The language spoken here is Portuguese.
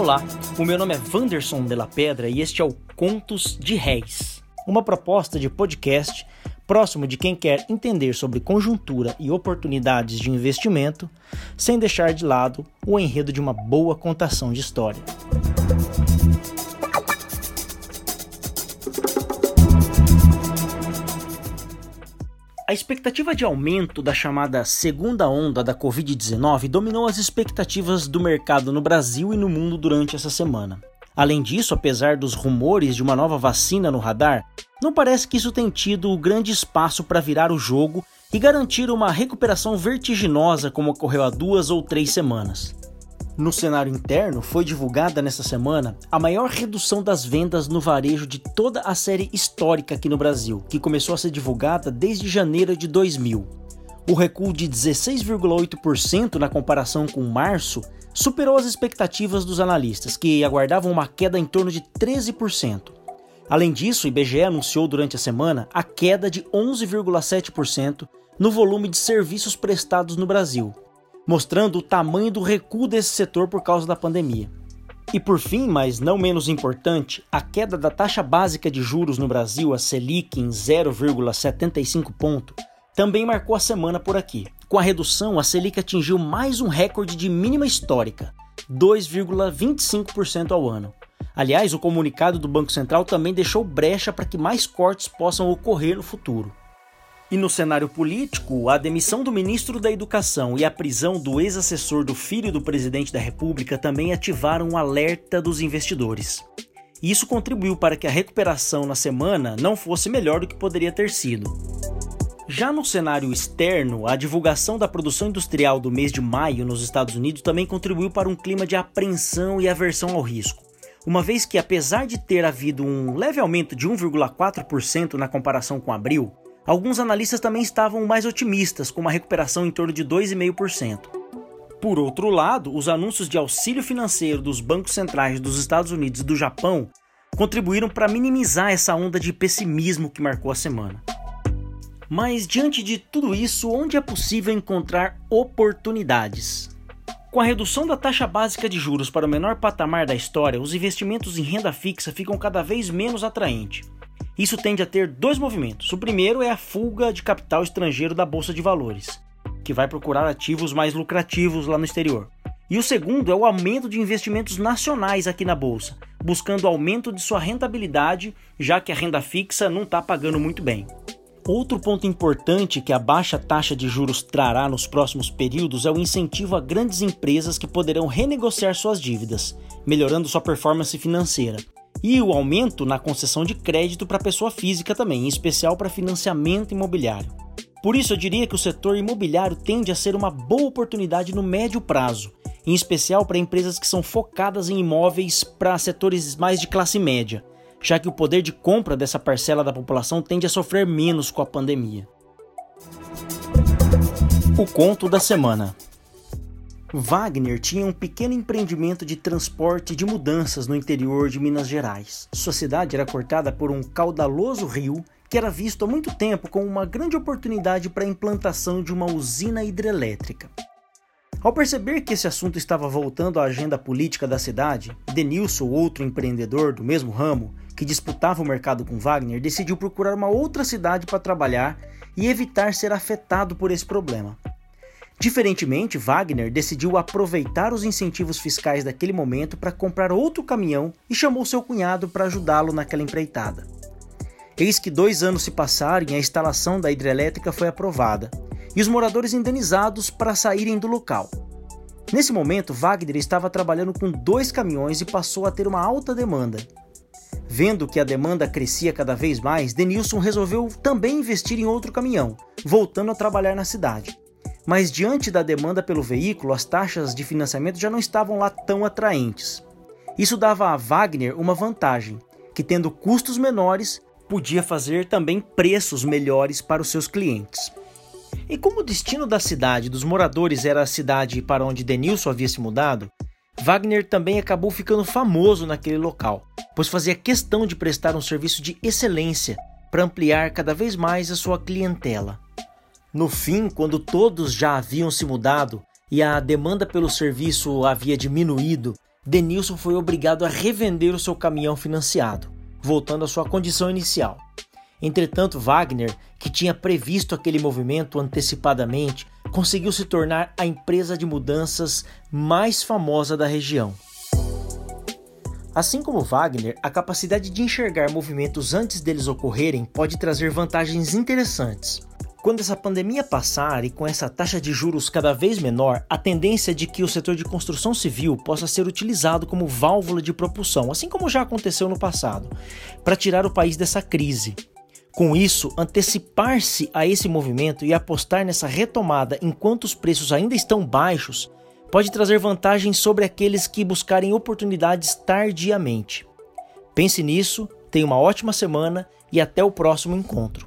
Olá, o meu nome é Vanderson de la Pedra e este é o Contos de Réis, uma proposta de podcast próximo de quem quer entender sobre conjuntura e oportunidades de investimento, sem deixar de lado o enredo de uma boa contação de história. A expectativa de aumento da chamada segunda onda da Covid-19 dominou as expectativas do mercado no Brasil e no mundo durante essa semana. Além disso, apesar dos rumores de uma nova vacina no radar, não parece que isso tenha tido grande espaço para virar o jogo e garantir uma recuperação vertiginosa como ocorreu há duas ou três semanas. No cenário interno, foi divulgada nesta semana a maior redução das vendas no varejo de toda a série histórica aqui no Brasil, que começou a ser divulgada desde janeiro de 2000. O recuo de 16,8% na comparação com março superou as expectativas dos analistas, que aguardavam uma queda em torno de 13%. Além disso, o IBGE anunciou durante a semana a queda de 11,7% no volume de serviços prestados no Brasil, mostrando o tamanho do recuo desse setor por causa da pandemia. E por fim, mas não menos importante, a queda da taxa básica de juros no Brasil, a Selic, em 0,75 ponto, também marcou a semana por aqui. Com a redução, a Selic atingiu mais um recorde de mínima histórica, 2,25% ao ano. Aliás, o comunicado do Banco Central também deixou brecha para que mais cortes possam ocorrer no futuro. E no cenário político, a demissão do ministro da Educação e a prisão do ex-assessor do filho do presidente da República também ativaram o um alerta dos investidores. E isso contribuiu para que a recuperação na semana não fosse melhor do que poderia ter sido. Já no cenário externo, a divulgação da produção industrial do mês de maio nos Estados Unidos também contribuiu para um clima de apreensão e aversão ao risco. Uma vez que, apesar de ter havido um leve aumento de 1,4% na comparação com abril, Alguns analistas também estavam mais otimistas, com uma recuperação em torno de 2,5%. Por outro lado, os anúncios de auxílio financeiro dos bancos centrais dos Estados Unidos e do Japão contribuíram para minimizar essa onda de pessimismo que marcou a semana. Mas diante de tudo isso, onde é possível encontrar oportunidades? Com a redução da taxa básica de juros para o menor patamar da história, os investimentos em renda fixa ficam cada vez menos atraentes. Isso tende a ter dois movimentos. O primeiro é a fuga de capital estrangeiro da bolsa de valores, que vai procurar ativos mais lucrativos lá no exterior. E o segundo é o aumento de investimentos nacionais aqui na bolsa, buscando aumento de sua rentabilidade, já que a renda fixa não está pagando muito bem. Outro ponto importante que a baixa taxa de juros trará nos próximos períodos é o incentivo a grandes empresas que poderão renegociar suas dívidas, melhorando sua performance financeira e o aumento na concessão de crédito para pessoa física também, em especial para financiamento imobiliário. Por isso, eu diria que o setor imobiliário tende a ser uma boa oportunidade no médio prazo, em especial para empresas que são focadas em imóveis para setores mais de classe média, já que o poder de compra dessa parcela da população tende a sofrer menos com a pandemia. O conto da semana. Wagner tinha um pequeno empreendimento de transporte de mudanças no interior de Minas Gerais. Sua cidade era cortada por um caudaloso rio que era visto há muito tempo como uma grande oportunidade para a implantação de uma usina hidrelétrica. Ao perceber que esse assunto estava voltando à agenda política da cidade, Denilson, outro empreendedor do mesmo ramo, que disputava o mercado com Wagner, decidiu procurar uma outra cidade para trabalhar e evitar ser afetado por esse problema. Diferentemente, Wagner decidiu aproveitar os incentivos fiscais daquele momento para comprar outro caminhão e chamou seu cunhado para ajudá-lo naquela empreitada. Eis que dois anos se passaram e a instalação da hidrelétrica foi aprovada, e os moradores indenizados para saírem do local. Nesse momento, Wagner estava trabalhando com dois caminhões e passou a ter uma alta demanda. Vendo que a demanda crescia cada vez mais, Denilson resolveu também investir em outro caminhão, voltando a trabalhar na cidade mas diante da demanda pelo veículo, as taxas de financiamento já não estavam lá tão atraentes. Isso dava a Wagner uma vantagem, que tendo custos menores, podia fazer também preços melhores para os seus clientes. E como o destino da cidade dos moradores era a cidade para onde Denilson havia se mudado, Wagner também acabou ficando famoso naquele local, pois fazia questão de prestar um serviço de excelência para ampliar cada vez mais a sua clientela. No fim, quando todos já haviam se mudado e a demanda pelo serviço havia diminuído, Denilson foi obrigado a revender o seu caminhão financiado, voltando à sua condição inicial. Entretanto, Wagner, que tinha previsto aquele movimento antecipadamente, conseguiu se tornar a empresa de mudanças mais famosa da região. Assim como Wagner, a capacidade de enxergar movimentos antes deles ocorrerem pode trazer vantagens interessantes. Quando essa pandemia passar e com essa taxa de juros cada vez menor, a tendência é de que o setor de construção civil possa ser utilizado como válvula de propulsão, assim como já aconteceu no passado, para tirar o país dessa crise. Com isso, antecipar-se a esse movimento e apostar nessa retomada enquanto os preços ainda estão baixos pode trazer vantagens sobre aqueles que buscarem oportunidades tardiamente. Pense nisso, tenha uma ótima semana e até o próximo encontro.